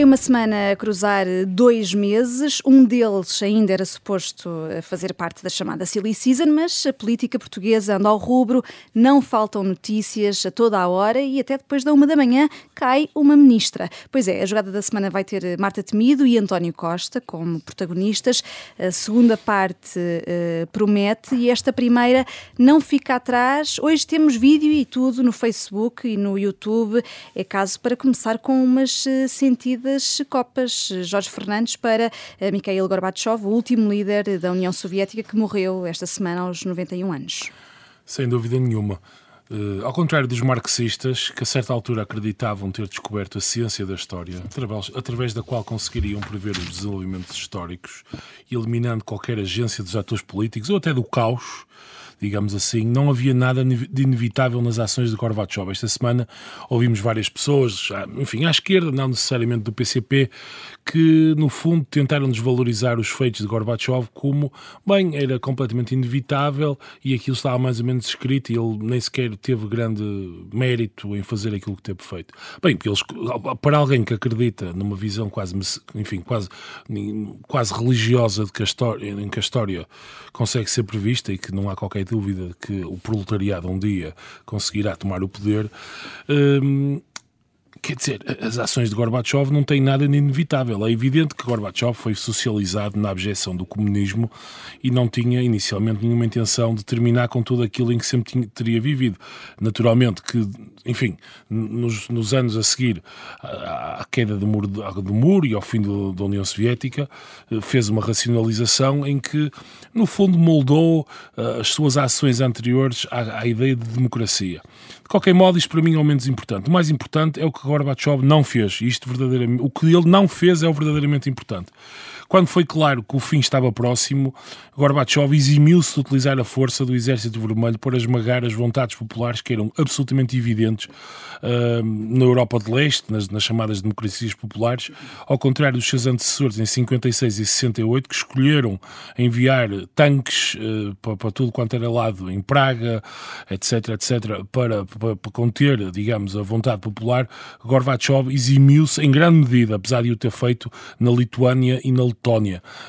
Foi uma semana a cruzar dois meses. Um deles ainda era suposto fazer parte da chamada Silly Season, mas a política portuguesa anda ao rubro, não faltam notícias a toda a hora e até depois da uma da manhã cai uma ministra. Pois é, a jogada da semana vai ter Marta Temido e António Costa como protagonistas. A segunda parte uh, promete e esta primeira não fica atrás. Hoje temos vídeo e tudo no Facebook e no YouTube. É caso para começar com umas uh, sentidas copas. Jorge Fernandes para uh, Mikhail Gorbachev, o último líder da União Soviética que morreu esta semana aos 91 anos. Sem dúvida nenhuma. Uh, ao contrário dos marxistas, que a certa altura acreditavam ter descoberto a ciência da história, através, através da qual conseguiriam prever os desenvolvimentos históricos, eliminando qualquer agência dos atores políticos ou até do caos, digamos assim, não havia nada de inevitável nas ações de Gorbachev. Esta semana ouvimos várias pessoas, enfim, à esquerda, não necessariamente do PCP, que no fundo tentaram desvalorizar os feitos de Gorbachev como, bem, era completamente inevitável e aquilo estava mais ou menos escrito e ele nem sequer teve grande mérito em fazer aquilo que teve feito. Bem, porque eles, para alguém que acredita numa visão quase, enfim, quase, quase religiosa de que a história, em que a história consegue ser prevista e que não há qualquer dúvida que o proletariado um dia conseguirá tomar o poder. Hum, Quer dizer, as ações de Gorbachev não têm nada de inevitável. É evidente que Gorbachev foi socializado na abjeção do comunismo e não tinha inicialmente nenhuma intenção de terminar com tudo aquilo em que sempre tinha, teria vivido. Naturalmente que, enfim, nos, nos anos a seguir à, queda do muro, do muro, e ao fim do, da União Soviética, eh, fez uma racionalização em que, no fundo, moldou uh, as suas ações anteriores à, à ideia de democracia. Qualquer modo, isto para mim é o menos importante. O mais importante é o que Gorbachev não fez. Isto verdadeiramente, o que ele não fez é o verdadeiramente importante. Quando foi claro que o fim estava próximo, Gorbachev eximiu-se de utilizar a força do Exército Vermelho para esmagar as vontades populares que eram absolutamente evidentes uh, na Europa de Leste, nas, nas, chamadas democracias populares, ao contrário dos seus antecessores em 56 e 68, que escolheram enviar tanques uh, para, para, tudo quanto era lado, em Praga, etc., etc., para, para, para conter, digamos, a vontade popular, Gorbachev eximiu-se em grande medida, apesar de o ter feito na Lituânia e na Letónia.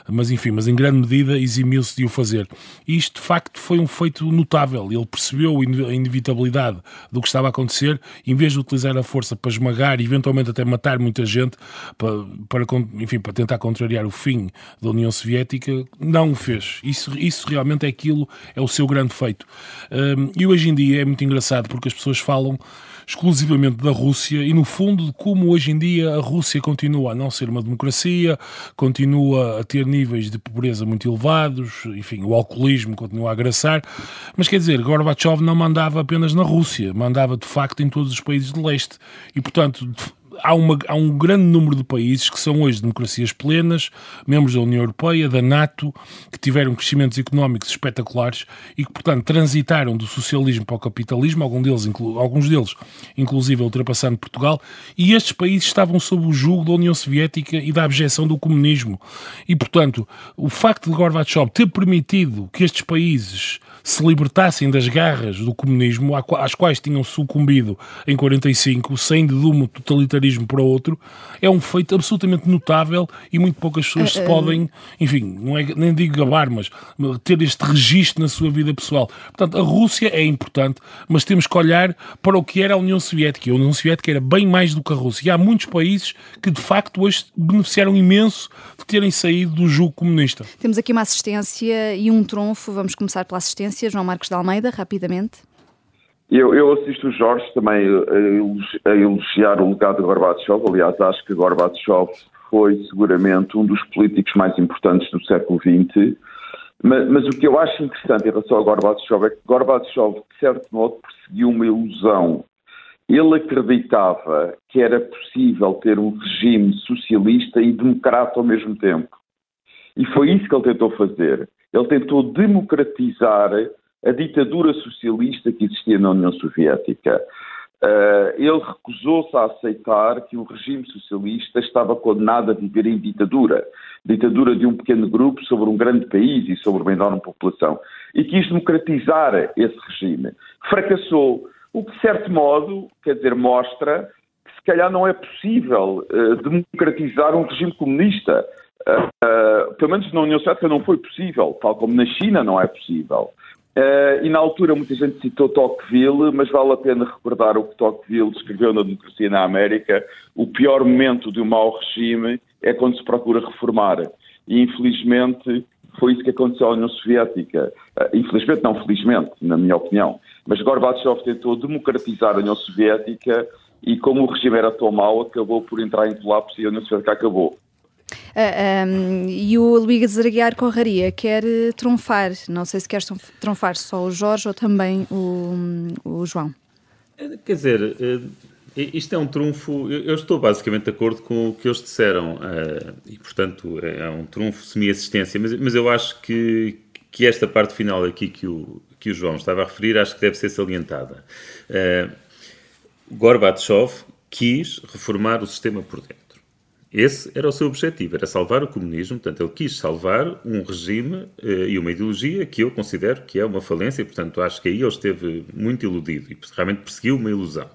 Mas enfim, mas em grande medida eximiu-se de o fazer. E isto, de facto, foi um feito notável. Ele percebeu a inevitabilidade do que estava a acontecer, em vez de utilizar a força para esmagar e eventualmente até matar muita gente, para, para, enfim, para tentar contrariar o fim da União Soviética, não o fez. Isso, isso realmente é aquilo, é o seu grande feito. Um, e hoje em dia é muito engraçado porque as pessoas falam exclusivamente da Rússia e, no fundo, de como hoje em dia a Rússia continua a não ser uma democracia, continua a ter níveis de pobreza muito elevados, enfim, o alcoolismo continua a agraçar. Mas quer dizer, Gorbachev não mandava apenas na Rússia, mandava de facto em todos os países de leste. E, portanto, há, uma, há um grande número de países que são hoje democracias plenas, membros da União Europeia, da NATO, que tiveram crescimentos económicos espetaculares e que, portanto, transitaram do socialismo para o capitalismo, alguns deles, alguns deles inclusive ultrapassando Portugal, e estes países estavam sob o jugo da União Soviética e da abjeção do comunismo. E, portanto, o facto de Gorbachev ter permitido que estes países se libertassem das garras do comunismo às quais tinham sucumbido em 45, sem de um totalitarismo para outro, é um feito absolutamente notável e muito poucas pessoas se eh, eh, podem, enfim, não é, nem digo gabar, mas ter este registro na sua vida pessoal. Portanto, a Rússia é importante, mas temos que olhar para o que era a União Soviética. A União Soviética era bem mais do que a Rússia. E há muitos países que, de facto, hoje beneficiaram imenso de terem saído do jugo comunista. Temos aqui uma assistência e um trunfo. Vamos começar pela assistência João Marcos de Almeida, rapidamente. Eu, eu assisto o Jorge também a elogiar o legado de Gorbachev. Aliás, acho que Gorbachev foi seguramente um dos políticos mais importantes do século XX. Mas, mas, o que eu acho interessante em relação a Gorbachev é que Gorbachev, de certo modo, perseguiu uma ilusão. Ele acreditava que era possível ter um regime socialista e democrata ao mesmo tempo. E foi isso que ele tentou fazer. Ele tentou democratizar a ditadura socialista que existia na União Soviética. Uh, ele recusou-se a aceitar que o regime socialista estava condenado a viver em ditadura ditadura de um pequeno grupo sobre um grande país e sobre uma enorme população. E quis democratizar esse regime. Fracassou, o que, de certo modo, quer dizer, mostra que se calhar não é possível uh, democratizar um regime comunista. Uh, pelo menos na União Soviética não foi possível, tal como na China não é possível. e na altura muita gente citou Tocqueville, mas vale a pena recordar o que Tocqueville escreveu na Democracia na América. O pior momento de um mau regime é quando se procura reformar. E infelizmente foi isso que aconteceu à União Soviética. infelizmente, não felizmente, na minha opinião. Mas Gorbachev tentou democratizar a União Soviética e como o regime era tão mau, acabou por entrar em colapso e a União Soviética acabou. Ah, e o Luís Aguiar Conraria quer uh, trunfar, não sei se quer trunfar só o Jorge ou também o, o João. Eh, quer dizer, uh, isto é um trunfo, eu estou basicamente de acordo com o que eles disseram, e portanto é um trunfo semi-assistência, mas, mas eu acho que, que esta parte final aqui que o, que o João estava a referir, acho que deve ser salientada. Gorbachev quis reformar o sistema por dentro. Esse era o seu objetivo, era salvar o comunismo, portanto, ele quis salvar um regime eh, e uma ideologia que eu considero que é uma falência, portanto, acho que aí ele esteve muito iludido e realmente perseguiu uma ilusão.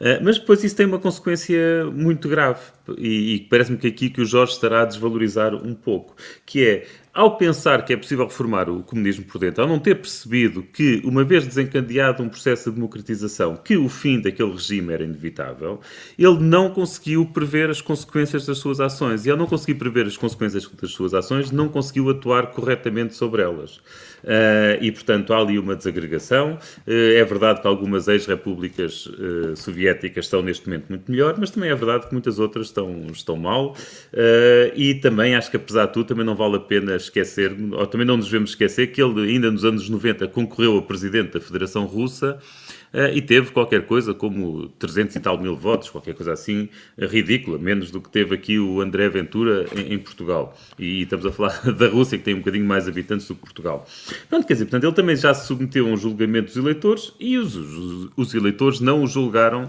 Uh, mas depois isso tem uma consequência muito grave e, e parece-me que aqui que o Jorge estará a desvalorizar um pouco, que é ao pensar que é possível reformar o comunismo por dentro, ao não ter percebido que, uma vez desencadeado um processo de democratização, que o fim daquele regime era inevitável, ele não conseguiu prever as consequências das suas ações. E ao não conseguir prever as consequências das suas ações, não conseguiu atuar corretamente sobre elas. Uh, e, portanto, há ali uma desagregação. Uh, é verdade que algumas ex-repúblicas uh, soviéticas estão neste momento muito melhor, mas também é verdade que muitas outras estão, estão mal. e também acho que, apesar de tudo, também não vale a pena esquecer, ou também não nos devemos esquecer, que ele ainda nos anos 90 concorreu a presidente da Federação Russa Uh, e teve qualquer coisa como 300 e tal mil votos, qualquer coisa assim ridícula, menos do que teve aqui o André Ventura em, em, Portugal. E estamos a falar da Rússia, que tem um bocadinho mais habitantes do que Portugal. Pronto, quer dizer, portanto, ele também já se submeteu a um julgamento dos eleitores e os, os, os eleitores não o julgaram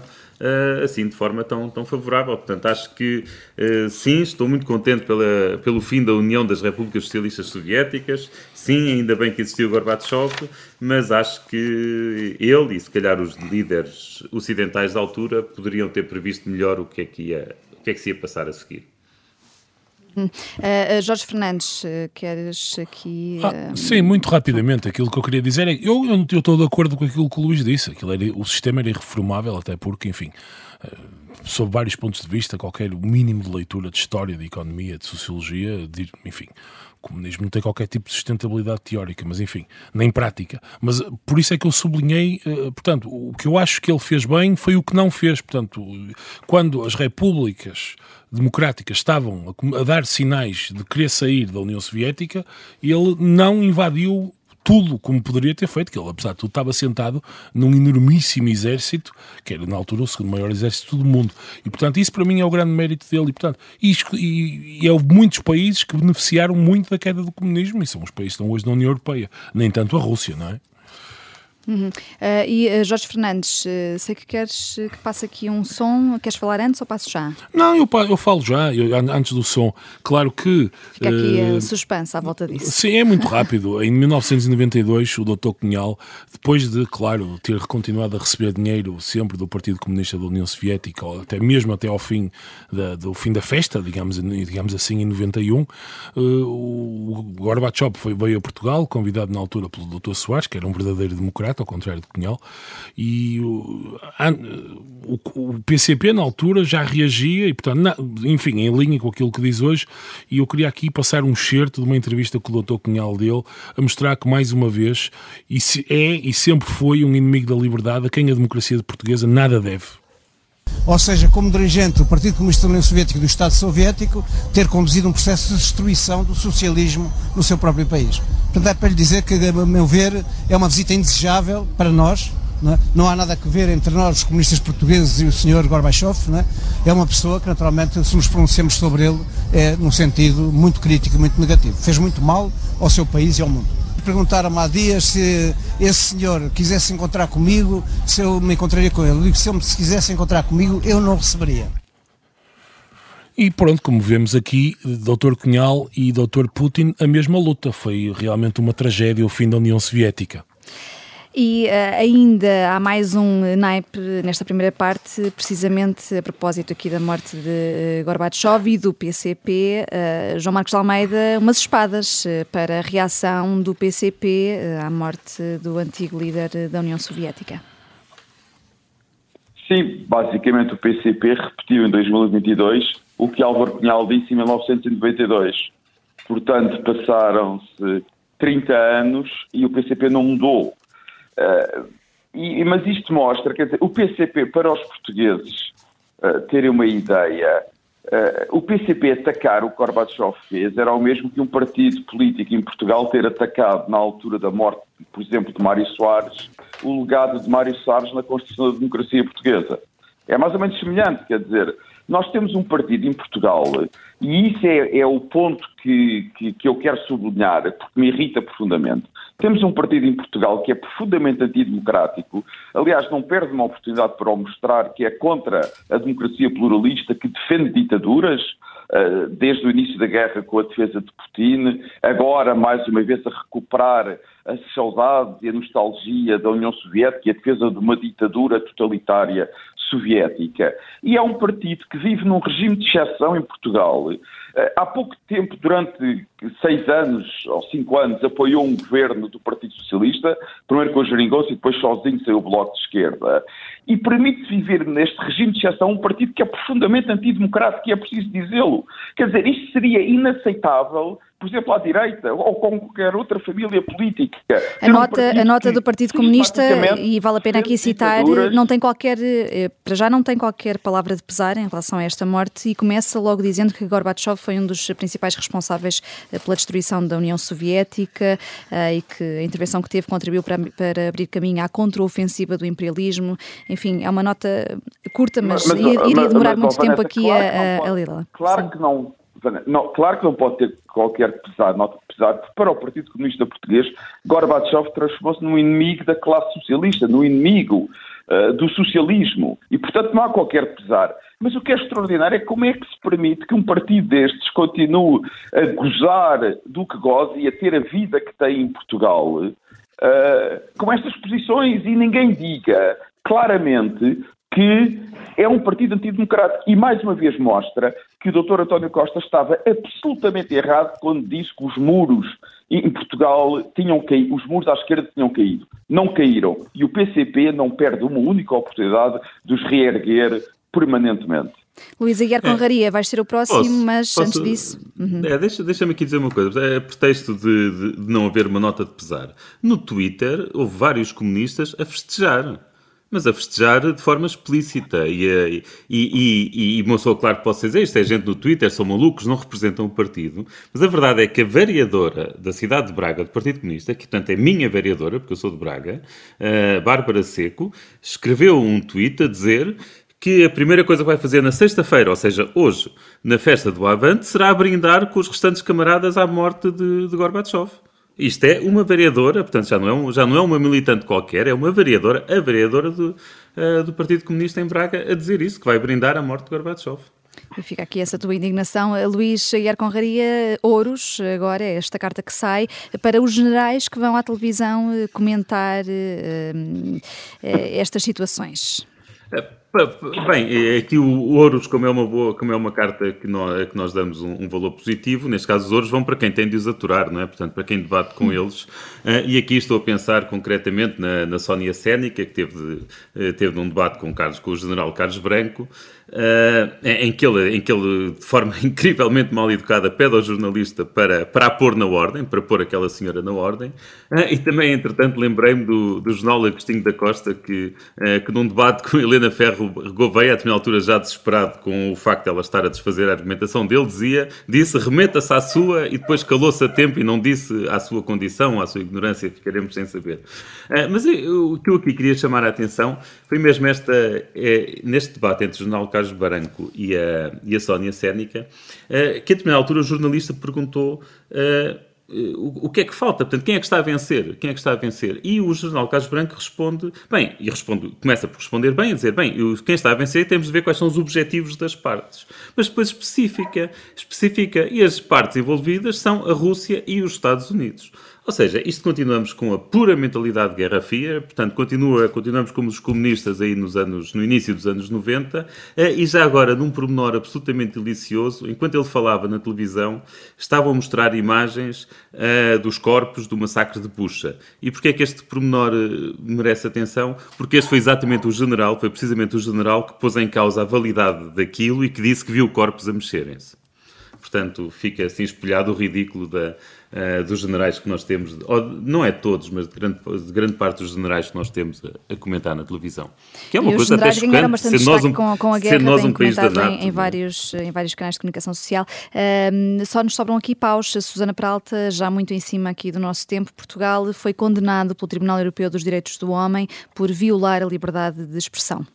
assim de forma tão, tão favorável. Portanto, acho que uh, sim, estou muito contente pela, pelo fim da União das Repúblicas Socialistas Soviéticas. Sim, ainda bem que existiu Gorbachev, mas acho que ele e se calhar os líderes ocidentais da altura poderiam ter previsto melhor o que é que, ia, o que, é que se ia passar a seguir. Uh, Jorge Fernandes, uh, queres aqui. Uh... sim, muito rapidamente. Aquilo que eu queria dizer é que eu, eu estou de acordo com aquilo que o Luís disse. Aquilo era, o sistema era irreformável, até porque, enfim, sob vários pontos de vista, qualquer mínimo de leitura de história, de economia, de sociologia, de, enfim, o comunismo não tem qualquer tipo de sustentabilidade teórica, mas enfim, nem prática. Mas por isso é que eu sublinhei, portanto, o que eu acho que ele fez bem foi o que não fez. Portanto, quando as repúblicas democráticas estavam a, dar sinais de querer sair da União Soviética, ele não invadiu tudo como poderia ter feito, que ele, apesar de tudo, estava sentado num enormíssimo exército, que era na altura o segundo maior exército do mundo. E, portanto, isso para mim é o grande mérito dele. E, portanto, e, e, e é muitos países que beneficiaram muito da queda do comunismo, e são os países que estão hoje na União Europeia, nem tanto a Rússia, não é? Uhum. Uh, e uh, Jorge Fernandes, uh, sei que queres que passe aqui um som. Queres falar antes ou passo já? Não, eu, eu falo já, eu, antes do som. Claro que. Fica aqui uh, suspense à volta disso. Sim, é muito rápido. em 1992, o Dr. Cunhal, depois de, claro, ter continuado a receber dinheiro sempre do Partido Comunista da União Soviética, ou até mesmo até ao fim da, do fim da festa, digamos, digamos assim, em 91, o Gorbachev foi, veio a Portugal, convidado na altura pelo Dr. Soares, que era um verdadeiro democrata ao contrário de Cunhal, e o, o, PCP na altura já reagia, e portanto, na, enfim, em linha com aquilo que diz hoje, e eu queria aqui passar um certo de uma entrevista que o Dr. Cunhal dele, a mostrar que mais uma vez é e sempre foi um inimigo da liberdade a quem a democracia portuguesa nada deve ou seja, como dirigente do Partido Comunista da União Soviética e do Estado Soviético, ter conduzido um processo de destruição do socialismo no seu próprio país. Portanto, é para lhe dizer que, a meu ver, é uma visita indesejável para nós, não, é? não, há nada a ver entre nós, os comunistas portugueses, e o senhor Gorbachev. É? é? uma pessoa que, naturalmente, se nos pronunciamos sobre ele, é num sentido muito crítico e muito negativo. Fez muito mal ao seu país e ao mundo perguntaram-me há dias se esse senhor quisesse encontrar comigo, se eu me encontraria com ele. Que se ele se quisesse encontrar comigo, eu não receberia. E pronto, como vemos aqui, Dr. Cunhal e Dr. Putin, a mesma luta. Foi realmente uma tragédia o fim da União Soviética. E uh, ainda há mais um naipe nesta primeira parte, precisamente a propósito aqui da morte de Gorbachev e do PCP. Uh, João Marcos de Almeida, umas espadas para a reação do PCP à morte do antigo líder da União Soviética. Sim, basicamente o PCP repetiu em 2022 o que Álvaro Cunhal disse em 1992. Portanto, passaram-se 30 anos e o PCP não mudou. Uh, e, mas isto mostra, quer dizer, o PCP, para os portugueses uh, terem uma ideia, uh, o PCP atacar o Gorbachev fez era o mesmo que um partido político em Portugal ter atacado, na altura da morte, por exemplo, de Mário Soares, o legado de Mário Soares na construção da democracia portuguesa. É mais ou menos semelhante, quer dizer, nós temos um partido em Portugal e isso é, é o ponto que, que, que, eu quero sublinhar, porque me irrita profundamente. Temos um partido em Portugal que é profundamente antidemocrático, aliás, não perde uma oportunidade para o mostrar, que é contra a democracia pluralista, que defende ditaduras, desde o início da guerra com a defesa de Putin, agora mais uma vez a recuperar as saudades e a nostalgia da União Soviética e a defesa de uma ditadura totalitária soviética. E é um partido que vive num regime de exceção em Portugal. Eh, há pouco tempo, durante seis anos ou cinco anos, apoiou um governo do Partido Socialista, primeiro com o Jeringonça e depois sozinho saiu o Bloco de Esquerda. E permite viver neste regime de exceção um partido que é profundamente antidemocrático, e é preciso dizê-lo. Quer dizer, isto seria inaceitável por exemplo, à direita ou com qualquer outra família política. A nota, um a nota do Partido Comunista, e vale a pena aqui citar, não tem qualquer, eh, para já não tem qualquer palavra de pesar em relação a esta morte e começa logo dizendo que Gorbachev foi um dos principais responsáveis eh, pela destruição da União Soviética eh, e que a intervenção que teve contribuiu para, para abrir caminho à contraofensiva do imperialismo. Enfim, é uma nota curta, mas, mas, mas iria demorar mas, muito tempo aqui claro a, a, a lê-la. Claro Sim. que não não, claro que não pode ter qualquer pesar, nota pesar, porque para o Partido Comunista Português, Gorbachev transformou-se num inimigo da classe socialista, no inimigo uh, do socialismo, e portanto não há qualquer pesar. Mas o que é extraordinário é como é que se permite que um partido destes continue a gozar do que goza e a ter a vida que tem em Portugal uh, com estas posições e ninguém diga claramente que é um partido antidemocrático e mais uma vez mostra que o Dr. António Costa estava absolutamente errado quando disse que os muros em Portugal tinham caído, os muros à esquerda tinham caído. Não caíram. E o PCP não perde uma única oportunidade de os reerguer permanentemente. Luís Aguiar é. Conraria, vais ser o próximo, posso, mas posso, antes disso. Uhum. É, deixa, deixa-me aqui dizer uma coisa. É pretexto de, de, de não haver uma nota de pesar. No Twitter houve vários comunistas a festejar mas a festejar de forma explícita. E, e, e, e, uma claro que posso dizer isto, é gente no Twitter, são malucos, não representam o partido, mas a verdade é que a vereadora da cidade de Braga, do Partido Comunista, que portanto é minha vereadora, porque eu sou de Braga, uh, Bárbara Seco, escreveu um tweet a dizer que a primeira coisa que vai fazer na sexta-feira, ou seja, hoje, na festa do Avante, será brindar com os restantes camaradas à morte de, de Gorbachev. Isto é uma vereadora, portanto já não é, um, já não é uma militante qualquer, é uma vereadora, a vereadora do, uh, do Partido Comunista em Braga, a dizer isso, que vai brindar a morte de Gorbachev. E fica aqui essa tua indignação. Luís Aguiar Conraria, Ouros, agora é esta carta que sai para os generais que vão à televisão eh, comentar uh, uh, estas situações. Bem, aqui o Ouros, como é uma boa, como é uma carta que nós, que nós damos um, um, valor positivo, neste caso os Ouros vão para quem tem de os aturar, não é? Portanto, para quem debate com eles. Uh, e aqui estou a pensar concretamente na, na Sónia Sénica, que teve, uh, teve um debate com, Carlos, com o general Carlos Branco, Uh, em, que ele, em que ele, de forma incrivelmente mal educada, pede ao jornalista para, para a pôr na ordem, para pôr aquela senhora na ordem. Uh, e também, entretanto, lembrei-me do, do jornal Agostinho da Costa, que, uh, que num debate com Helena Ferro Gouveia, a altura já desesperado com o facto de ela estar a desfazer a argumentação dele, dizia, disse remeta-se à sua e depois calou-se a tempo e não disse à sua condição, à sua ignorância, ficaremos sem saber. mas eu, o que eu aqui queria chamar a atenção foi mesmo esta, neste debate entre o jornal Carlos Baranco e a, e a Sónia Sénica, uh, que a determinada altura o jornalista perguntou uh, eh, o, o, que é que falta? Portanto, quem é que está a vencer? Quem é que está a vencer? E o jornal Carlos Branco responde, bem, e responde, começa por responder bem, a dizer, bem, quem está a vencer temos de ver quais são os objetivos das partes. Mas depois especifica, especifica, e as partes envolvidas são a Rússia e os Estados Unidos. Ou seja, isto continuamos com a pura mentalidade de Guerra Fria, portanto, continua, continuamos como os comunistas aí nos anos, no início dos anos 90, eh, e já agora, num pormenor absolutamente delicioso, enquanto ele falava na televisão, estavam a mostrar imagens uh, dos corpos do massacre de Bucha. E porquê é que este pormenor uh, merece atenção? Porque este foi exatamente o general, foi precisamente o general que pôs em causa a validade daquilo e que disse que viu corpos a mexerem-se. Portanto, fica assim espelhado o ridículo da, uh, dos generais que nós temos, ou, não é todos, mas de grande, de grande parte dos generais que nós temos a, a comentar na televisão. Que é uma e coisa até chocante, ser nós um, com, com a guerra, ser nós um país da NATO. Em, em, vários, em vários canais de comunicação social. Uh, só nos sobram aqui paus. Susana Peralta, já muito em cima aqui do nosso tempo, Portugal foi condenado pelo Tribunal Europeu dos Direitos do Homem por violar a liberdade de expressão.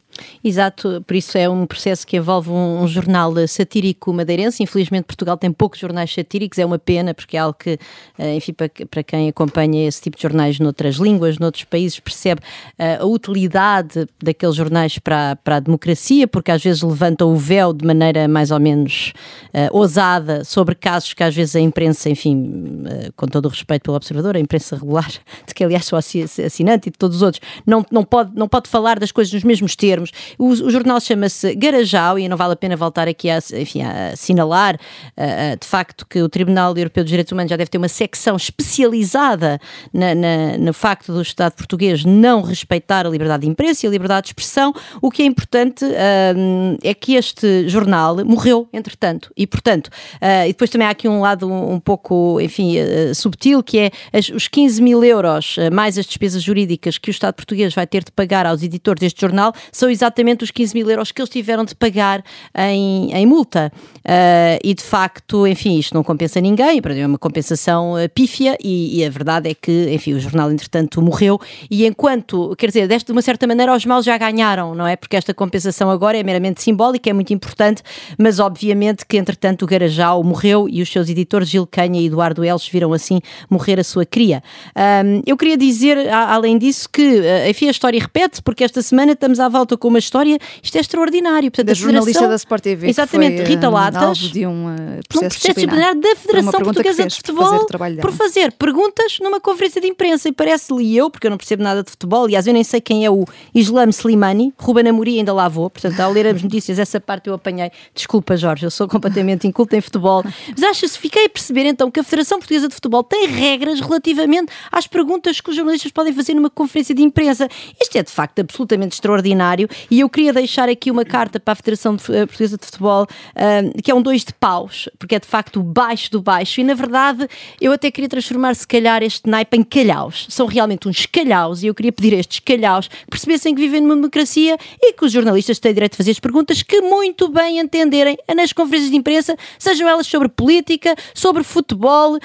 Exato, por isso é um processo que envolve um, um, jornal satírico madeirense. Infelizmente, Portugal tem poucos jornais satíricos, é uma pena, porque é algo que, eh, enfim, para, para quem acompanha esse tipo de jornais noutras línguas, noutros países, percebe uh, a utilidade daqueles jornais para, para a democracia, porque às vezes levantam o véu de maneira mais ou menos uh, ousada sobre casos que às vezes a imprensa, enfim, uh, com todo o respeito pelo observador, a imprensa regular, de que aliás sou assinante e de todos os outros, não, não, pode, não pode falar das coisas nos mesmos termos termos. O, o jornal chama-se Garajal e não vale a pena voltar aqui a, enfim, a assinalar uh, de facto que o Tribunal Europeu dos Direitos Humanos já deve ter uma secção especializada na, na, no facto do Estado português não respeitar a liberdade de imprensa e a liberdade de expressão. O que é importante uh, é que este jornal morreu, entretanto, e portanto, uh, e depois também há aqui um lado um, um pouco, enfim, subtil, que é as, os 15 mil euros mais as despesas jurídicas que o Estado português vai ter de pagar aos editores deste jornal são exatamente os 15 mil euros que eles tiveram de pagar em, em multa. Uh, e de facto, enfim, isto não compensa ninguém, é uma compensação uh, pífia e, e, a verdade é que, enfim, o jornal entretanto morreu e enquanto, quer dizer, desta, de uma certa maneira os maus já ganharam, não é? Porque esta compensação agora é meramente simbólica, é muito importante, mas obviamente que entretanto o Garajal morreu e os seus editores Gil Canha e Eduardo Elches viram assim morrer a sua cria. Um, eu queria dizer, além disso, que, enfim, a história repete, porque esta semana estamos à volta com uma história, isto é extraordinário. Portanto, da jornalista da Sport TV. Exatamente, foi, Rita Latas. de um uh, processo, processo disciplinar da Federação Portuguesa de Futebol por fazer perguntas numa conferência de imprensa. E parece-lhe eu, porque eu não percebo nada de futebol, aliás, eu nem sei quem é o Islam Slimani, Ruben Amorim ainda lá vou, portanto, ao ler as notícias, essa parte eu apanhei. Desculpa, Jorge, eu sou completamente inculta em futebol. Mas acho-se, fiquei a perceber então que a Federação Portuguesa de Futebol tem regras relativamente às perguntas que os jornalistas podem fazer numa conferência de imprensa. Isto é de facto absolutamente extraordinário e eu queria deixar aqui uma carta para a Federação eh, Portuguesa de Futebol, uh, que é um dois de paus, porque é de facto o baixo do baixo. E na verdade, eu até queria transformar, se calhar, este naipe em calhaus. São realmente uns calhaus, e eu queria pedir a estes calhaus que percebessem que vivem numa democracia e que os jornalistas têm direito de fazer as perguntas que muito bem entenderem nas conferências de imprensa, sejam elas sobre política, sobre futebol,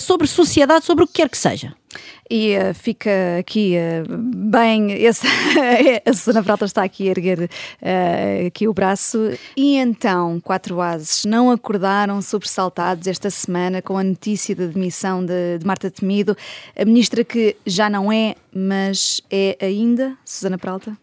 sobre sociedade, sobre o que quer que seja. E uh, fica aqui uh, bem. Esse, a Susana Frota está aqui a erguer uh, aqui o braço. E então, quatro ases não acordaram sobressaltados esta semana com a notícia da demissão de, de Marta Temido, a ministra que já não é, mas é ainda, Susana Pralta?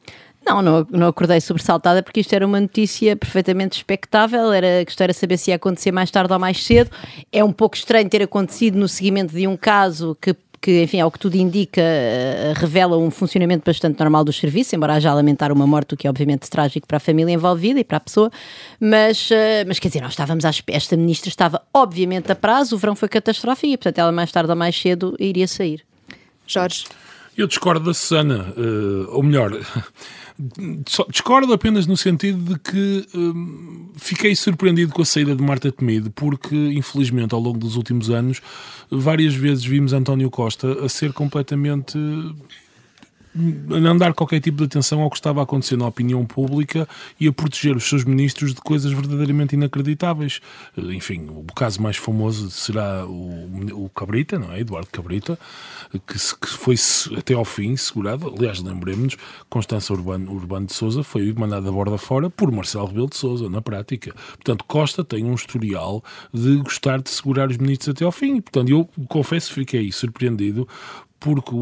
Não, não, não acordei sobressaltada porque isto era uma notícia perfeitamente expectável, era, questão era saber se ia acontecer mais tarde ou mais cedo. É um pouco estranho ter acontecido no seguimento de um caso que que, enfim, ao que tudo indica, uh, revela um funcionamento bastante normal dos serviços, embora a lamentar uma morte, o que é obviamente trágico para a família envolvida e para a pessoa, mas, uh, mas quer dizer, nós estávamos à esta ministra estava obviamente a prazo, o verão foi catastrófico e, portanto, ela mais tarde ou mais cedo iria sair. Jorge. Eu discordo da Susana, uh, ou melhor, discordo apenas no sentido de que uh, fiquei surpreendido com a saída de Marta Temido, porque infelizmente ao longo dos últimos anos várias vezes vimos António Costa a ser completamente não dar qualquer tipo de atenção ao que estava a acontecer na opinião pública e a proteger os seus ministros de coisas verdadeiramente inacreditáveis. Enfim, o caso mais famoso será o, Cabrita, não é? Eduardo Cabrita, que, que foi até ao fim segurado. Aliás, lembremos-nos, Constança Urbano, Urbano de Souza foi mandada a borda fora por Marcelo Rebelo de Souza, na prática. Portanto, Costa tem um historial de gostar de segurar os ministros até ao fim. Portanto, eu confesso fiquei surpreendido porque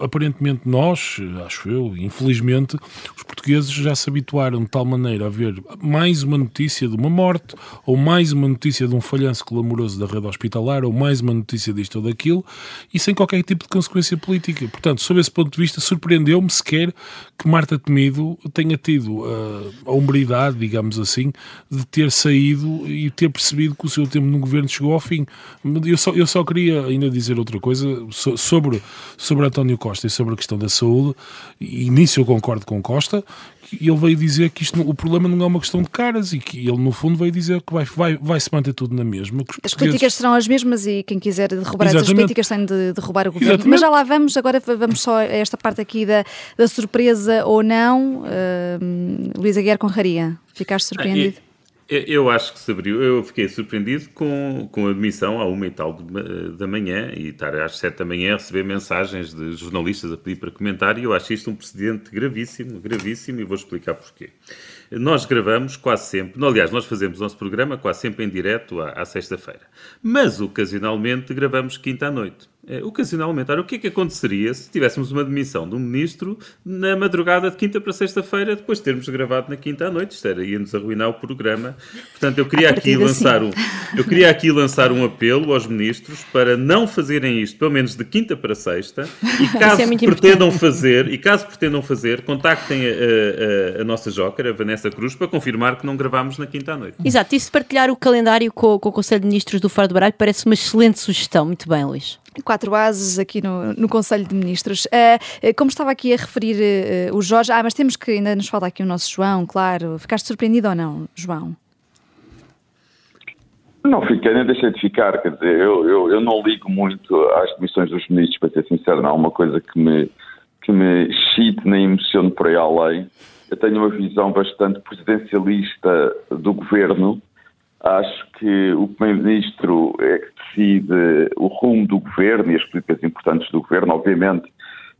aparentemente nós, acho eu, infelizmente, os portugueses já se habituaram de tal maneira a ver mais uma notícia de uma morte, ou mais uma notícia de um falhanço clamoroso da rede hospitalar, ou mais uma notícia disto ou daquilo, e sem qualquer tipo de consequência política. Portanto, sob esse ponto de vista, surpreendeu-me sequer que Marta Temido tenha tido a, a hombridade, digamos assim, de ter saído e ter percebido que o seu tempo no governo chegou ao fim. Eu só, eu só queria ainda dizer outra coisa sobre sobre António Costa e sobre a questão da saúde, e nisso eu concordo com Costa, ele veio dizer que isto, o problema não é uma questão de caras e que ele, no fundo, veio dizer que vai, vai, vai se manter tudo na mesma. As políticas serão as mesmas e quem quiser derrubar Exatamente. essas políticas tem de derrubar o governo. Exatamente. Mas já lá vamos, agora vamos só a esta parte aqui da, da surpresa ou não. Uh, Luísa Guerra Conraria, ficaste surpreendido? Ah, eu acho que se abriu. Eu fiquei surpreendido com, com a admissão à uma e tal de, da manhã e estar às sete da manhã a receber mensagens de jornalistas a pedir para comentar. E eu acho isto um precedente gravíssimo, gravíssimo, e vou explicar porquê. Nós gravamos quase sempre, aliás, nós fazemos o nosso programa quase sempre em direto à, à sexta-feira, mas ocasionalmente gravamos quinta à noite é, ocasionalmente. Ora, o que é que aconteceria se tivéssemos uma demissão de um ministro na madrugada de quinta para sexta-feira, depois de termos gravado na quinta à noite? Isto era, ia-nos arruinar o programa. Portanto, eu queria aqui lançar um, eu queria aqui lançar um apelo aos ministros para não fazerem isto, pelo menos de quinta para sexta, e é caso é pretendam importante. fazer, e caso pretendam fazer, contactem a, a, a, nossa Joker, a Vanessa Cruz, para confirmar que não gravámos na quinta à noite. Exato, e se partilhar o calendário com, com o Conselho de Ministros do Fora do Baralho parece uma excelente sugestão. Muito bem, Luís quatro ases aqui no, no Conselho de Ministros. Uh, como estava aqui a referir uh, o Jorge, ah, mas temos que ainda nos falta aqui o nosso João, claro. Ficaste surpreendido ou não, João? Não fiquei, nem deixei de ficar. Quer dizer, eu, eu, eu não ligo muito às demissões dos ministros, para ser sincero, não é uma coisa que me, que me excite nem emocione por aí além. Eu tenho uma visão bastante presidencialista do governo Acho que o Primeiro-Ministro é que decide o rumo do governo e as políticas importantes do governo, obviamente,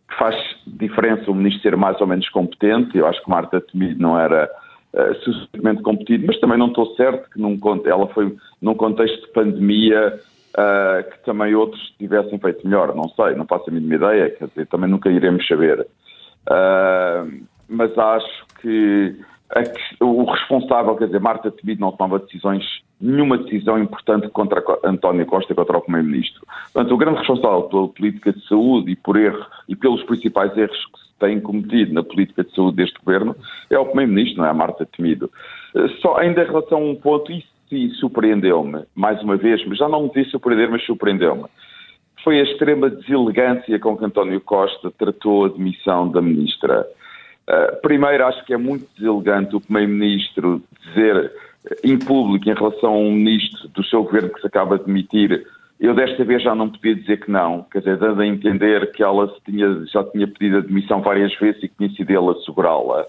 que faz diferença o Ministro ser mais ou menos competente. Eu acho que Marta Temido não era uh, suficientemente competente, mas também não estou certo que num, ela foi num contexto de pandemia uh, que também outros tivessem feito melhor. Não sei, não faço a mínima ideia, quer dizer, também nunca iremos saber. Uh, mas acho que o responsável, quer dizer, Marta Temido não tomava decisões, nenhuma decisão importante contra António Costa, contra o Primeiro-Ministro. Portanto, o grande responsável pela política de saúde e por erro e pelos principais erros que se têm cometido na política de saúde deste governo é o Primeiro-Ministro, não é a Marta Temido. Só ainda em relação a um ponto, isso sim surpreendeu-me, mais uma vez, mas já não me disse surpreender, mas surpreendeu-me. Foi a extrema deselegância com que António Costa tratou a demissão da Ministra. Uh, primeiro, acho que é muito deselegante o Primeiro-Ministro dizer eh, em público, em relação a um ministro do seu governo que se acaba de demitir, eu desta vez já não podia dizer que não, quer dizer, dando a entender que ela tinha, já tinha pedido a demissão várias vezes e que tinha sido ele a segurá-la.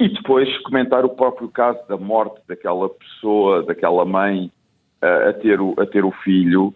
E depois comentar o próprio caso da morte daquela pessoa, daquela mãe, uh, a, ter o, a ter o filho,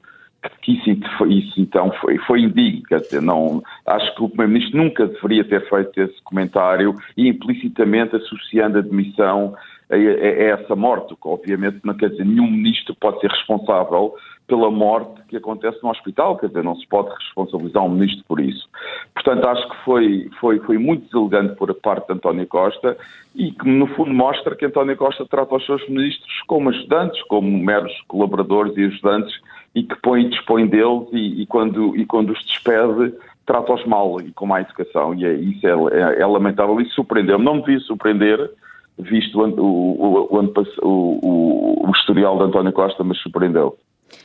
que isso, isso então foi, foi indigno, quer dizer, não, acho que o Primeiro-Ministro nunca deveria ter feito esse comentário e implicitamente associando a demissão a, a, a, essa morte, que obviamente não quer dizer, nenhum ministro pode ser responsável pela morte que acontece no hospital, quer dizer, não se pode responsabilizar um ministro por isso. Portanto, acho que foi, foi, foi muito deselegante por a parte de António Costa e que, no fundo, mostra que António Costa trata os seus ministros como ajudantes, como meros colaboradores e ajudantes e que põe dispõe deles e, e, quando, e quando os despede trata-os mal e com má educação. E é, isso é, é, é lamentável. E surpreendeu-me, não me devia surpreender visto o, o, o, o, o historial de António Costa, mas surpreendeu.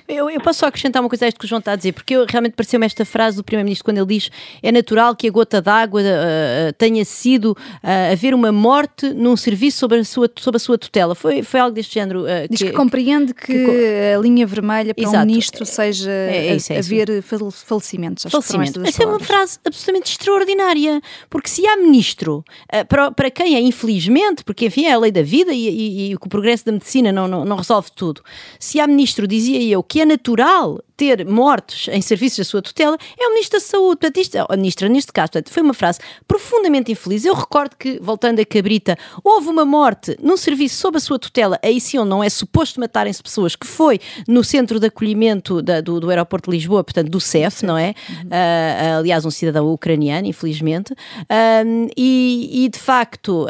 Eu, eu, posso só acrescentar uma coisa a isto que o João está a dizer, porque eu, realmente pareceu-me esta frase do Primeiro-Ministro quando ele diz é natural que a gota d'água uh, tenha sido uh, haver uma morte num serviço sob a sua, sob a sua tutela. Foi, foi algo deste género. Uh, diz que, que compreende que, que, a linha vermelha para Exato. um ministro seja é, é isso, é haver falecimentos. Falecimentos. Essa é uma frase absolutamente extraordinária, porque se há ministro, para, para quem é infelizmente, porque enfim é a lei da vida e, e, e o progresso da medicina não, não, não resolve tudo, se há ministro, dizia eu, que é natural ter mortos em serviços da sua tutela é o Ministro da Saúde. Portanto, isto, a Ministra, neste caso, portanto, foi uma frase profundamente infeliz. Eu recordo que, voltando a Cabrita, houve uma morte num serviço sob a sua tutela, aí sim onde não é suposto matarem-se pessoas, que foi no centro de acolhimento da, do, do aeroporto de Lisboa, portanto, do CEF, não é? Uhum. Uh, aliás, um cidadão ucraniano, infelizmente. Uh, e, e, de facto, uh,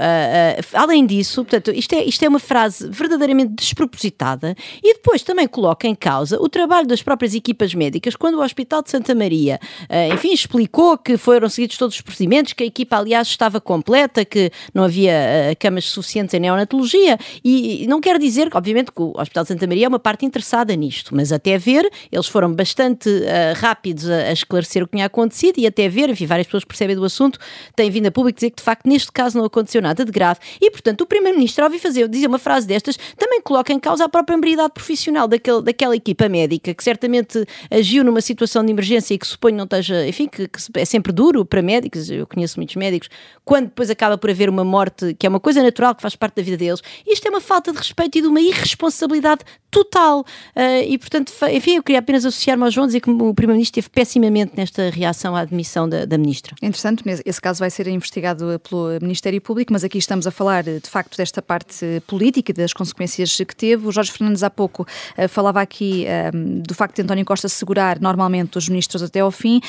além disso, portanto, isto é, isto é uma frase verdadeiramente despropositada e depois também coloca em causa o trabalho das próprias equipas médicas, quando o Hospital de Santa Maria, uh, enfim, explicou que foram seguidos todos os procedimentos, que a equipa, aliás, estava completa, que não havia uh, camas suficientes em neonatologia, e, não quer dizer, obviamente, que o Hospital de Santa Maria é uma parte interessada nisto, mas até ver, eles foram bastante uh, rápidos a, a, esclarecer o que tinha acontecido e até ver, enfim, várias pessoas percebem do assunto, têm vindo a público dizer que, de facto, neste caso não aconteceu nada de grave, e, portanto, o Primeiro-Ministro, ao vir fazer, dizer uma frase destas, também coloca em causa a própria habilidade profissional daquele, daquela equipa médica, que certamente agiu numa situação de emergência e que suponho não esteja, enfim, que, que, é sempre duro para médicos, eu conheço muitos médicos, quando depois acaba por haver uma morte, que é uma coisa natural, que faz parte da vida deles, isto é uma falta de respeito e de uma irresponsabilidade total. Uh, e, portanto, enfim, eu queria apenas associar-me ao João, dizer que o Primeiro-Ministro esteve pessimamente nesta reação à admissão da, da Ministra. Interessante, esse caso vai ser investigado pelo Ministério Público, mas aqui estamos a falar, de facto, desta parte política das consequências que teve. O Jorge Fernandes há pouco uh, falava aqui uh, do facto de António Costa segurar normalmente os ministros até ao fim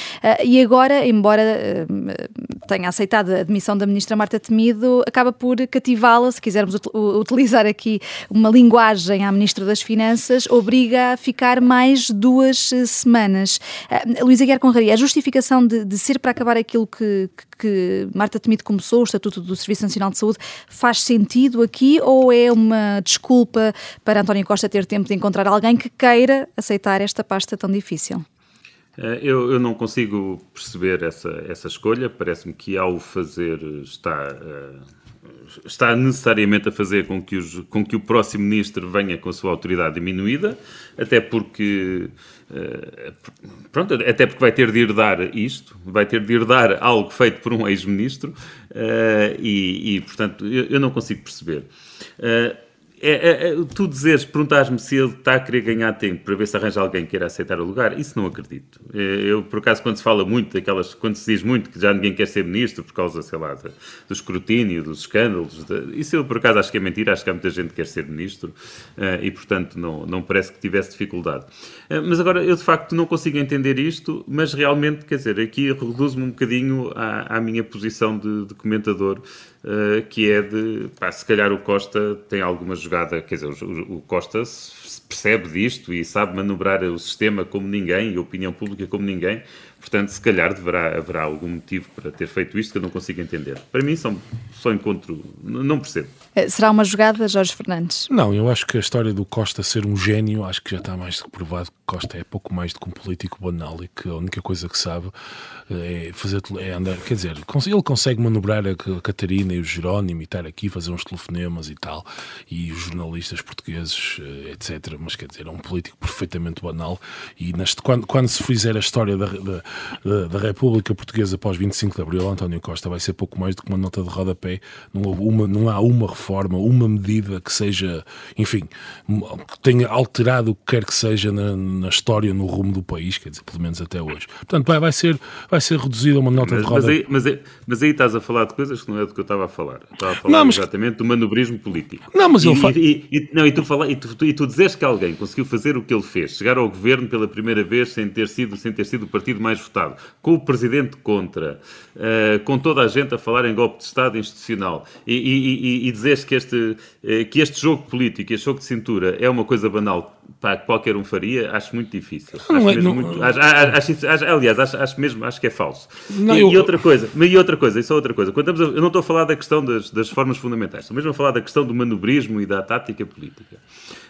e agora, embora tenha aceitado a admissão da Ministra Marta Temido, acaba por cativá-la, se quisermos utilizar aqui uma linguagem à Ministra das Finanças, obriga a ficar mais duas eh, semanas. Uh, Luísa Guerra Conraria, a justificação de, de, ser para acabar aquilo que, que, que Marta Temido começou, o Estatuto do Serviço Nacional de Saúde, faz sentido aqui ou é uma desculpa para António Costa ter tempo de encontrar alguém que queira aceitar esta pasta tão difícil? Eh, eu, eu, não consigo perceber essa, essa escolha. Parece-me que ao fazer está uh, está necessariamente a fazer com que, os, com que o próximo ministro venha com a sua autoridade diminuída, até porque uh, pronto, até porque vai ter de herdar isto, vai ter de herdar algo feito por um ex-ministro uh, e, e, portanto, eu, eu, não consigo perceber. É, é, é, tu dizeres, perguntares-me se ele está a querer ganhar tempo para ver se arranja alguém que queira aceitar o lugar, isso não acredito. É, eu, por acaso, quando se fala muito daquelas, quando se diz muito que já ninguém quer ser ministro por causa, sei lá, do escrutínio, dos escândalos, de, isso eu, por acaso, acho que é mentira, acho que há muita gente que quer ser ministro uh, e, portanto, não, não parece que tivesse dificuldade. Mas agora, eu de facto não consigo entender isto, mas realmente, quer dizer, aqui reduzo-me um bocadinho à, à minha posição de, de comentador uh, que é de, pá, se calhar o Costa tem alguma jogada, quer dizer, o, o Costa percebe disto e sabe manobrar o sistema como ninguém e a opinião pública como ninguém, Portanto, se calhar deverá, haverá algum motivo para ter feito isto que eu não consigo entender. Para mim, são, só encontro. Não percebo. Eh, será uma jogada, Jorge Fernandes? Não, eu acho que a história do Costa ser um gênio, acho que já está mais do que provado que Costa é pouco mais do que um político banal e que a única coisa que sabe eh, é fazer é andar. Quer dizer, ele consegue manobrar a Catarina e o Jerónimo e estar aqui, fazer uns telefonemas e tal, e os jornalistas portugueses, eh, etc. Mas quer dizer, é um político perfeitamente banal. E neste, quando, quando se fizer a história da, da da, da, República Portuguesa após 25 de Abril, António Costa, vai ser pouco mais do que uma nota de rodapé. Não, houve uma, não há uma reforma, uma medida que seja, enfim, que tenha alterado o que quer que seja na, na história, no rumo do país, quer dizer, pelo menos até hoje. Portanto, vai, vai, ser, vai ser reduzida uma nota mas, de rodapé. Mas aí, mas, aí, mas aí estás a falar de coisas que não é do que eu estava a falar. Estava a falar não, mas... exatamente do manobrismo político. Não, mas ele faz... e, e, não, e tu, fala, e, tu, e tu dizes que alguém conseguiu fazer o que ele fez, chegar ao governo pela primeira vez sem ter sido, sem ter sido o partido mais votado, com o Presidente contra, uh, com toda a gente a falar em golpe de Estado institucional. E, e, e, e que este, uh, que este jogo político, este jogo de cintura é uma coisa banal pá, qualquer um faria, acho muito difícil. Acho é, não, muito, acho, acho, acho, aliás, acho, mesmo acho que é falso. Não, e, eu... e, outra coisa, e outra coisa, isso é outra coisa. Quando estamos a, eu não estou a falar da questão das, das formas fundamentais, estou mesmo a falar da questão do manobrismo e da tática política.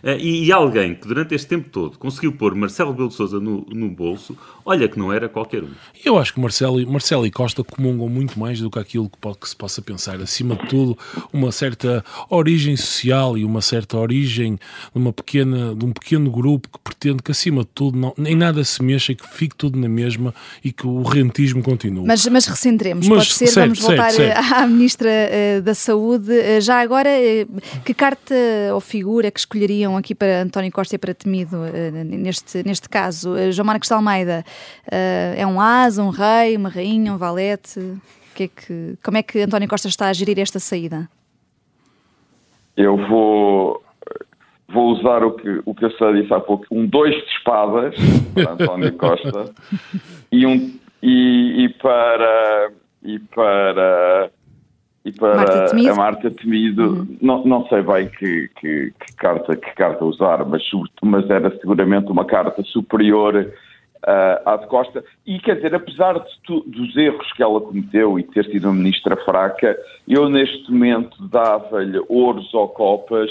Uh, e, e, alguém que durante este tempo todo conseguiu pôr Marcelo Belo de Souza no, no bolso, olha que não era qualquer um. Eu acho que Marcelo, Marcelo e Costa comungam muito mais do que aquilo que, pode, que se possa pensar. Acima de tudo, uma certa origem social e uma certa origem de, uma pequena, de um pequeno grupo que pretende que, acima de tudo, não, nem nada se mexa, que fique tudo na mesma e que o rentismo continue. Mas, mas recentremos, mas, pode ser, certo, vamos voltar certo, certo. à Ministra uh, da Saúde. Uh, já agora, uh, que carta ou figura que escolheriam aqui para António Costa e para Temido neste, neste caso? João Marcos de Almeida é um asa, um rei, uma rainha, um valete? Que é que, como é que António Costa está a gerir esta saída? Eu vou vou usar o que, o que eu só disse há pouco, um dois de espadas para António Costa e, um, e, e, para e para e para Marta a Marta Temido, uhum. não, não sei bem que, que, que, carta, que carta usar, mas, mas era seguramente uma carta superior uh, à de Costa. E quer dizer, apesar de tu, dos erros que ela cometeu e ter sido uma ministra fraca, eu neste momento dava-lhe ouros ou copas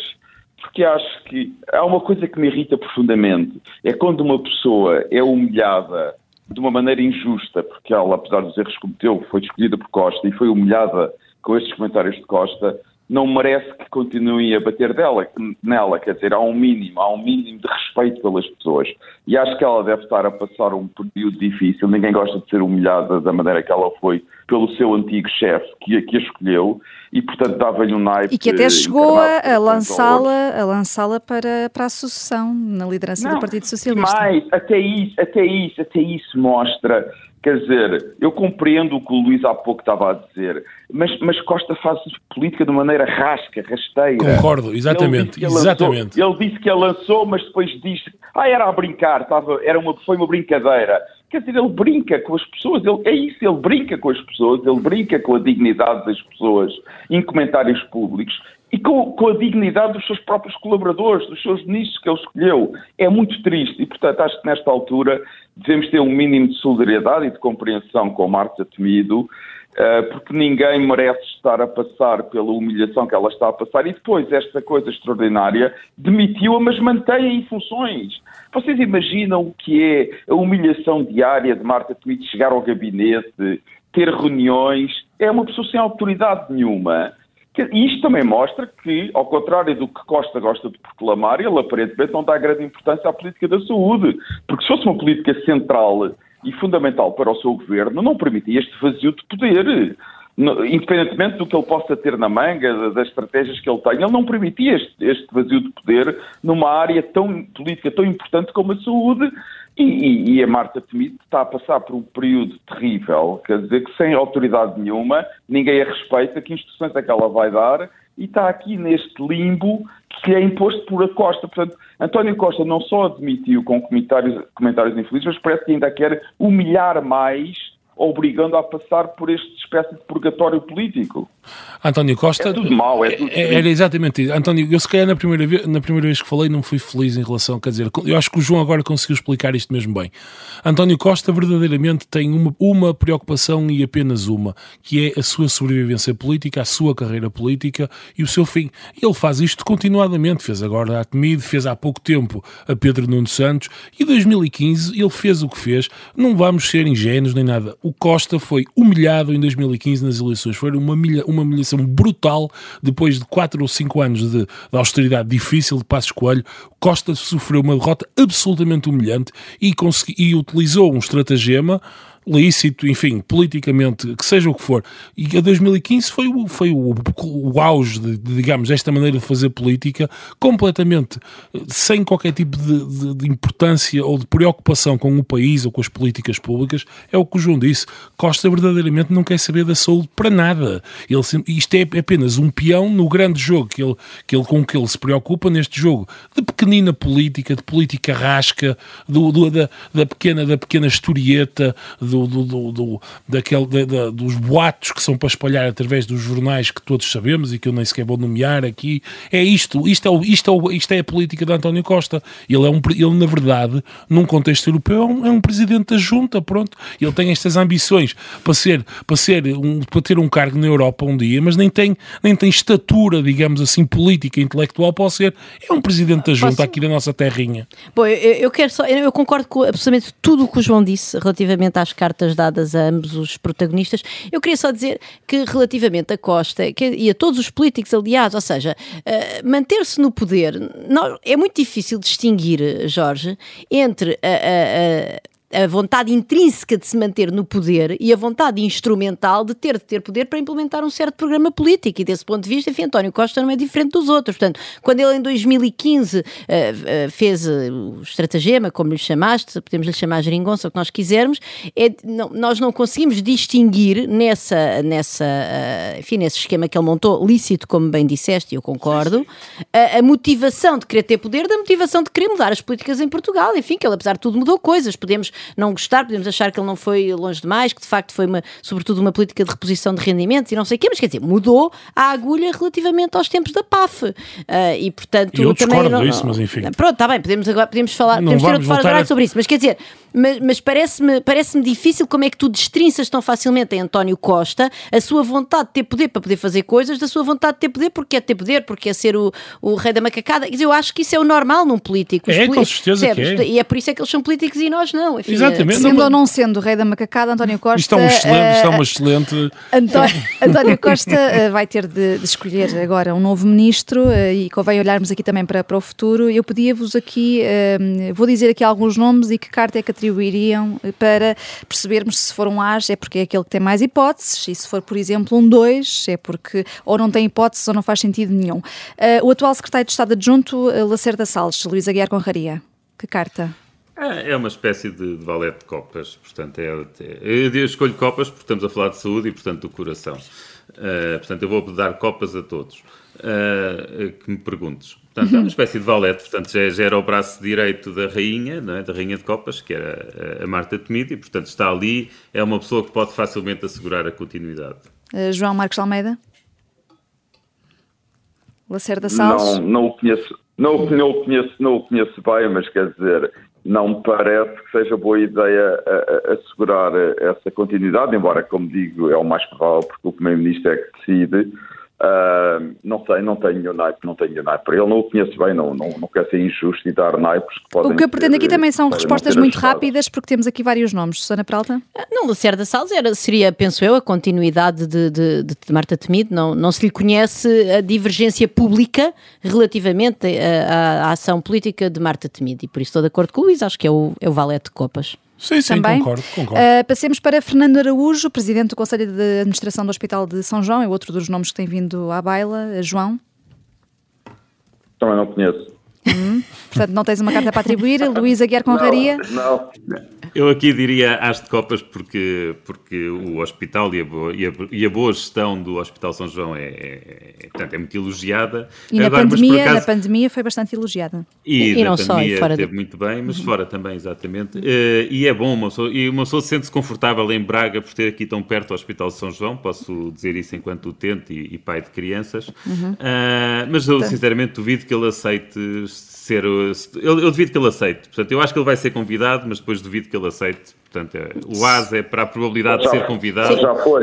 porque acho que há uma coisa que me irrita profundamente, é quando uma pessoa é humilhada de uma maneira injusta, porque ela, apesar dos erros que cometeu, foi escolhida por Costa e foi humilhada com estes comentários de Costa, não merece que continuem a bater dela, nela, quer dizer, há um mínimo, há um mínimo de respeito pelas pessoas. E acho que ela deve estar a passar um período difícil, ninguém gosta de ser humilhada da maneira que ela foi pelo seu antigo chefe, que, que a escolheu, e portanto dava-lhe um naipe. E que até chegou a, lançá-la a lançá-la para, para a sucessão na liderança não, do Partido Socialista. Mais, até isso, até isso, até isso mostra Quer dizer, eu compreendo o que o Luís há pouco estava a dizer, mas, mas Costa faz política de maneira rasca, rasteira. Concordo, exatamente. Ele exatamente. Lançou, ele disse que a lançou, mas depois disse, ah, era a brincar, estava, era uma, foi uma brincadeira. Quer dizer, ele brinca com as pessoas, ele, é isso, ele brinca com as pessoas, ele brinca com a dignidade das pessoas em comentários públicos e com, com, a dignidade dos seus próprios colaboradores, dos seus ministros que ele escolheu. É muito triste e, portanto, acho que nesta altura devemos ter um mínimo de solidariedade e de compreensão com Marta Temido, uh, porque ninguém merece estar a passar pela humilhação que ela está a passar e depois esta coisa extraordinária demitiu-a, mas mantém em funções. Vocês imaginam o que é a humilhação diária de Marta Temido chegar ao gabinete, ter reuniões? É uma pessoa sem autoridade nenhuma e isto também mostra que, ao contrário do que Costa gosta de proclamar, ele aparentemente não dá grande importância à política da saúde. Porque se fosse uma política central e fundamental para o seu governo, não permitia este vazio de poder. Independentemente do que ele possa ter na manga, das estratégias que ele tem, ele não permitia este, este vazio de poder numa área tão política tão importante como a saúde e, e, e, a Marta Temido está a passar por um período terrível, quer dizer que sem autoridade nenhuma, ninguém a respeita, que instruções é que ela vai dar, e está aqui neste limbo que é imposto por a Costa. Portanto, António Costa não só admitiu com comentários, comentários infelizes, mas parece que ainda quer humilhar mais obrigando a passar por esta espécie de purgatório político. António Costa. É tudo mau, é tudo. É, era exatamente isso. António, eu se calhar na primeira, vez, na primeira vez que falei não fui feliz em relação, quer dizer, eu acho que o João agora conseguiu explicar isto mesmo bem. António Costa verdadeiramente tem uma, uma preocupação e apenas uma, que é a sua sobrevivência política, a sua carreira política e o seu fim. Ele faz isto continuadamente, fez agora a Temido, fez há pouco tempo a Pedro Nuno Santos e em 2015 ele fez o que fez. Não vamos ser ingênuos nem nada. O Costa foi humilhado em 2015 nas eleições. Foi uma, uma humilhação brutal depois de 4 ou 5 anos de, de austeridade difícil de Passos Coelho. Costa sofreu uma derrota absolutamente humilhante e, consegui, e utilizou um estratagema lícito, enfim, politicamente, que seja o que for. E a 2015 foi, o, foi o, o auge, de, de, digamos, desta maneira de fazer política, completamente sem qualquer tipo de, de, de, importância ou de preocupação com o país ou com as políticas públicas. É o que o João disse. Costa verdadeiramente não quer saber da saúde para nada. Ele, isto é apenas um peão no grande jogo que ele, que ele, com que ele se preocupa neste jogo de pequenina política, de política rasca, do, do da, da, pequena, da pequena historieta, do, do, do, daquele, da, da, dos boatos que são para espalhar através dos jornais que todos sabemos e que eu nem sequer vou nomear aqui. É isto, isto é, o, isto é, o, isto é a política de António Costa. Ele, é um, ele na verdade, num contexto europeu, é um, é um presidente da junta, pronto. Ele tem estas ambições para, ser, para, ser um, para ter um cargo na Europa um dia, mas nem tem, nem tem estatura, digamos assim, política, intelectual para ser. É um presidente da junta Posso... aqui da nossa terrinha. Bom, eu, eu quero só, eu concordo com absolutamente tudo o que o João disse relativamente às cartas dadas a ambos os protagonistas. Eu queria só dizer que relativamente a Costa que, e a todos os políticos aliados, ou seja, uh, manter-se no poder, não, é muito difícil distinguir, Jorge, entre a, a a vontade intrínseca de se manter no poder e a vontade instrumental de ter de ter poder para implementar um certo programa político. E desse ponto de vista, enfim, António Costa não é diferente dos outros. Portanto, quando ele em 2015 uh, uh, fez uh, o estratagema, como lhe chamaste, podemos lhe chamar geringonça, o que nós quisermos, é, não, nós não conseguimos distinguir nessa, nessa, uh, enfim, nesse esquema que ele montou, lícito, como bem disseste, e eu concordo, a, a motivação de querer ter poder da motivação de querer mudar as políticas em Portugal. Enfim, que ele, apesar de tudo, mudou coisas. Podemos não gostar, podemos achar que ele não foi longe demais, que de facto foi uma, sobretudo uma política de reposição de rendimentos e não sei o quê, mas quer dizer, mudou a agulha relativamente aos tempos da PAF. Uh, e portanto, eu também. Não, disso, mas enfim. Pronto, está bem, podemos agora podemos falar, não podemos ter outro fora a... sobre isso, mas quer dizer, mas, mas parece-me parece difícil como é que tu destrinças tão facilmente em António Costa a sua vontade de ter poder para poder fazer coisas, da sua vontade de ter poder porque é ter poder, porque é ser o, o rei da macacada. Quer dizer, eu acho que isso é o normal num político. Os é, com certeza que é. E é por isso é que eles são políticos e nós não. Enfim, Exatamente. Sendo não, ou não sendo o rei da macacada, António Costa... Isto é um excelente... Isto é uma eh, excelente... António, António Costa eh, vai ter de, de, escolher agora um novo ministro uh, e convém olharmos aqui também para, para o futuro. Eu pedia-vos aqui, vou dizer aqui alguns nomes e que carta é que atribuiriam para percebermos se for um AS é porque é aquele que tem mais hipóteses e se for, por exemplo, um 2 é porque ou não tem hipóteses ou não faz sentido nenhum. Uh, o atual secretário de Estado adjunto, uh, Lacerda Salles, Luís Aguiar Conraria. Que carta? É, é uma espécie de, de valete de copas, portanto, é, é, eu escolho copas porque estamos a falar de saúde e, portanto, do coração. Uh, portanto, eu vou dar copas a todos uh, que me perguntes. Portanto, é uma espécie de valete, portanto, já, já era o braço direito da rainha, é? da rainha de copas, que era a Marta Temido, e, portanto, está ali, é uma pessoa que pode facilmente assegurar a continuidade. Uh, João Marcos Almeida? Lacerda Salles? Não, não o conheço, não, não, o conheço, não o conheço bem, mas quer dizer, não me parece que seja boa ideia assegurar essa continuidade, embora, como digo, é o mais provável, porque o Primeiro-Ministro é que decide. Uh, não sei, não tenho naipe, não tenho naipe para ele, não o conheço bem, não, não, não quero ser injusto e dar naipes que podem O que eu pretendo aqui também são respostas muito rápidas, porque temos aqui vários nomes. Susana Peralta? Ah, não, Lacerda Salles era, seria, penso eu, a continuidade de, de, de, de Marta Temido, não, não se lhe conhece a divergência pública relativamente à, à ação política de Marta Temido, e por isso estou de acordo com o Luís, acho que é o, é o valete de copas. Sim, sim, também. concordo. concordo. Uh, passemos para Fernando Araújo, presidente do Conselho de Administração do Hospital de São João, é outro dos nomes que tem vindo à baila. João? Também não conheço. Hum, portanto, não tens uma carta para atribuir. Luís Aguiar Conraria? Não, não. Eu aqui diria as de copas porque, porque o hospital e a, boa, e, a, e a boa gestão do Hospital São João é, é, é, portanto, é muito elogiada. E na, Agora, pandemia, acaso, na pandemia foi bastante elogiada. E, e, e não só, e fora teve muito bem, mas uhum. fora também, exatamente. Uh, e é bom, uma pessoa, e uma pessoa sente-se confortável em Braga por ter aqui tão perto o Hospital São João, posso dizer isso enquanto utente e, e pai de crianças, uhum. uh, mas eu sinceramente duvido que ele aceite ser. Eu, eu duvido que ele aceite. Portanto, eu acho que ele vai ser convidado, mas depois duvido que ele aceite Portanto, é, o AS é para a probabilidade de ser convidado,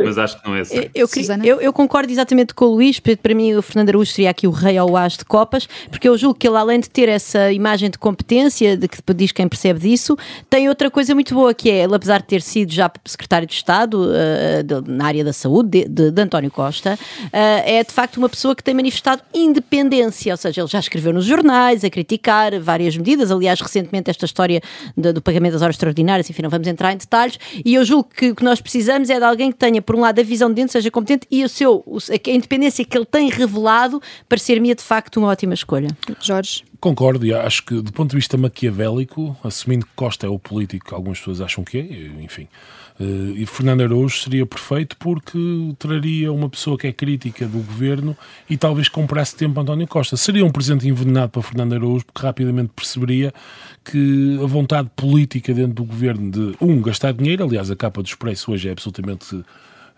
mas acho que não é assim. Eu, eu, eu, concordo exatamente com o Luís. Para mim, o Fernando Araújo seria aqui o rei ao AS de Copas, porque eu julgo que ele, além de ter essa imagem de competência, de que diz quem percebe disso, tem outra coisa muito boa, que é ele, apesar de ter sido já secretário de Estado uh, de, na área da saúde, de, de, de António Costa, uh, é de facto uma pessoa que tem manifestado independência, ou seja, ele já escreveu nos jornais a criticar várias medidas. Aliás, recentemente, esta história do, do pagamento das horas extraordinárias, enfim, não vamos entrar entrar em detalhes, e eu julgo que o que nós precisamos é de alguém que tenha, por um lado, a visão de dentro, seja competente, e o seu, a independência que ele tem revelado parecer-me de facto uma ótima escolha. Jorge. Concordo, e acho que do ponto de vista maquiavélico, assumindo que Costa é o político que algumas pessoas acham que é, enfim, e Fernando Araújo seria perfeito porque traria uma pessoa que é crítica do governo e talvez comprasse tempo a António Costa. Seria um presente envenenado para Fernando Araújo porque rapidamente perceberia que a vontade política dentro do governo de, um, gastar dinheiro, aliás, a capa do Expresso hoje é absolutamente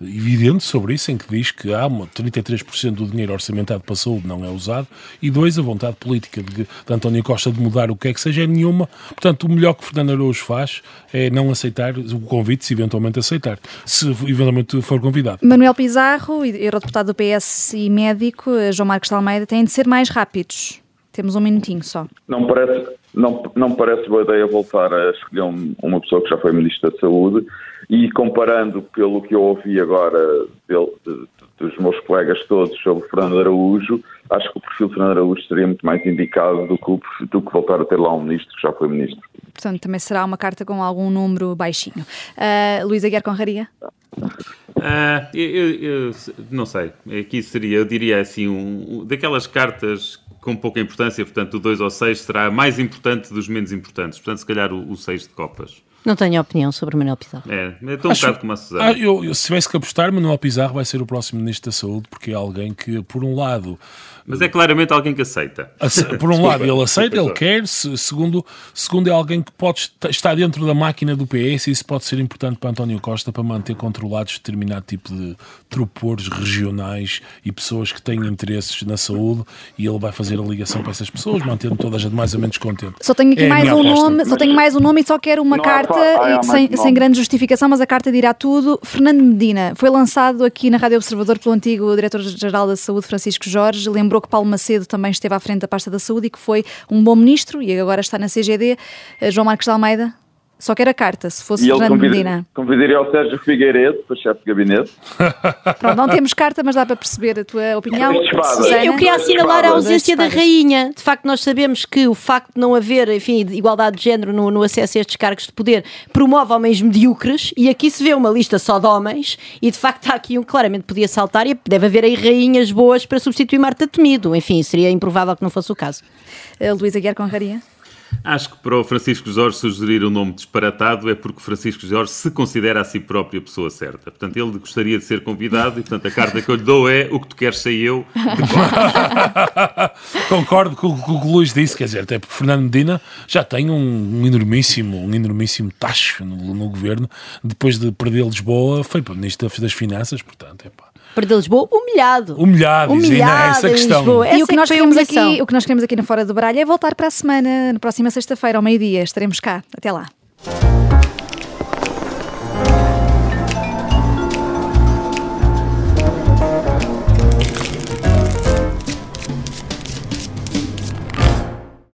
evidente sobre isso, em que diz que há uma, 33% do dinheiro orçamentado para a saúde não é usado, e dois, a vontade política de, de António Costa de mudar o que é que seja é nenhuma. Portanto, o melhor que Fernando Araújo faz é não aceitar o convite, se eventualmente aceitar, se eventualmente for convidado. Manuel Pizarro, eurodeputado do PS e médico, João Marcos de Almeida, têm de ser mais rápidos. Temos um minutinho só. Não parece, não, não parece boa ideia voltar a escolher um, uma pessoa que já foi Ministro da Saúde e comparando pelo que eu ouvi agora de, de, dos meus colegas todos sobre Fernando Araújo, acho que o perfil de Fernando Araújo seria muito mais indicado do que, do que voltar a ter lá um ministro que já foi ministro. Portanto, também será uma carta com algum número baixinho. Uh, Luísa Guerra Conraria? Uh, eu, eu, não sei. Aqui seria, eu diria assim, um, daquelas cartas com pouca importância, portanto, o 2 ou 6 será mais importante dos menos importantes. Portanto, se calhar o 6 de Copas. Não tenho opinião sobre Manuel Pizarro. É, estou um Acho, bocado como a Susana. Ah, eu, eu, se tivesse que apostar, Manuel Pizarro vai ser o próximo Ministro da Saúde, porque é alguém que, por um lado, mas é claramente alguém que aceita. Por um lado, ele aceita, ele quer. Segundo, segundo, é alguém que pode estar dentro da máquina do PS e isso pode ser importante para António Costa para manter controlados determinado tipo de tropores regionais e pessoas que têm interesses na saúde e ele vai fazer a ligação para essas pessoas, mantendo toda a gente mais ou menos contente. Só tenho aqui é mais um nome, só tenho mais um nome e só quero uma não carta é sem, sem grande justificação, mas a carta dirá tudo. Fernando Medina foi lançado aqui na Rádio Observador pelo antigo diretor-geral da Saúde, Francisco Jorge. Lembrou que Paulo Macedo também esteve à frente da pasta da saúde e que foi um bom ministro e agora está na CGD. Eh, João Marcos de Almeida, só que era carta, se fosse e Fernando convida, Medina. Convidaria o Sérgio Figueiredo para chefe de gabinete. Pronto, não temos carta, mas dá para perceber a tua opinião. Sim, eu queria assinalar a ausência da rainha. De facto, nós sabemos que o facto de não haver, enfim, igualdade de género no, no acesso a estes cargos de poder promove homens medíocres e aqui se vê uma lista só de homens e de facto há aqui um claramente podia saltar e deve haver aí rainhas boas para substituir Marta Temido. Enfim, seria improvável que não fosse o caso. Uh, Luísa Guiar Conraria. Acho que para o Francisco Jorge sugerir um nome disparatado é porque Francisco Jorge se considera a si próprio a pessoa certa. Portanto, ele gostaria de ser convidado e, portanto, a carta que eu lhe dou é o que tu queres sei eu. Concordo com, o que o Luís disse, quer dizer, até porque Fernando Medina já tem um, um enormíssimo, um enormíssimo tacho no, no governo. Depois de perder Lisboa, foi para o Ministro das Finanças, portanto, é pá. Perder Lisboa humilhado. Humilhado, humilhado é essa questão. Essa e o é que, nós queremos aqui, o que nós queremos aqui na Fora do Baralho é voltar para a semana, na próxima sexta-feira, ao meio-dia. Estaremos cá. Até lá.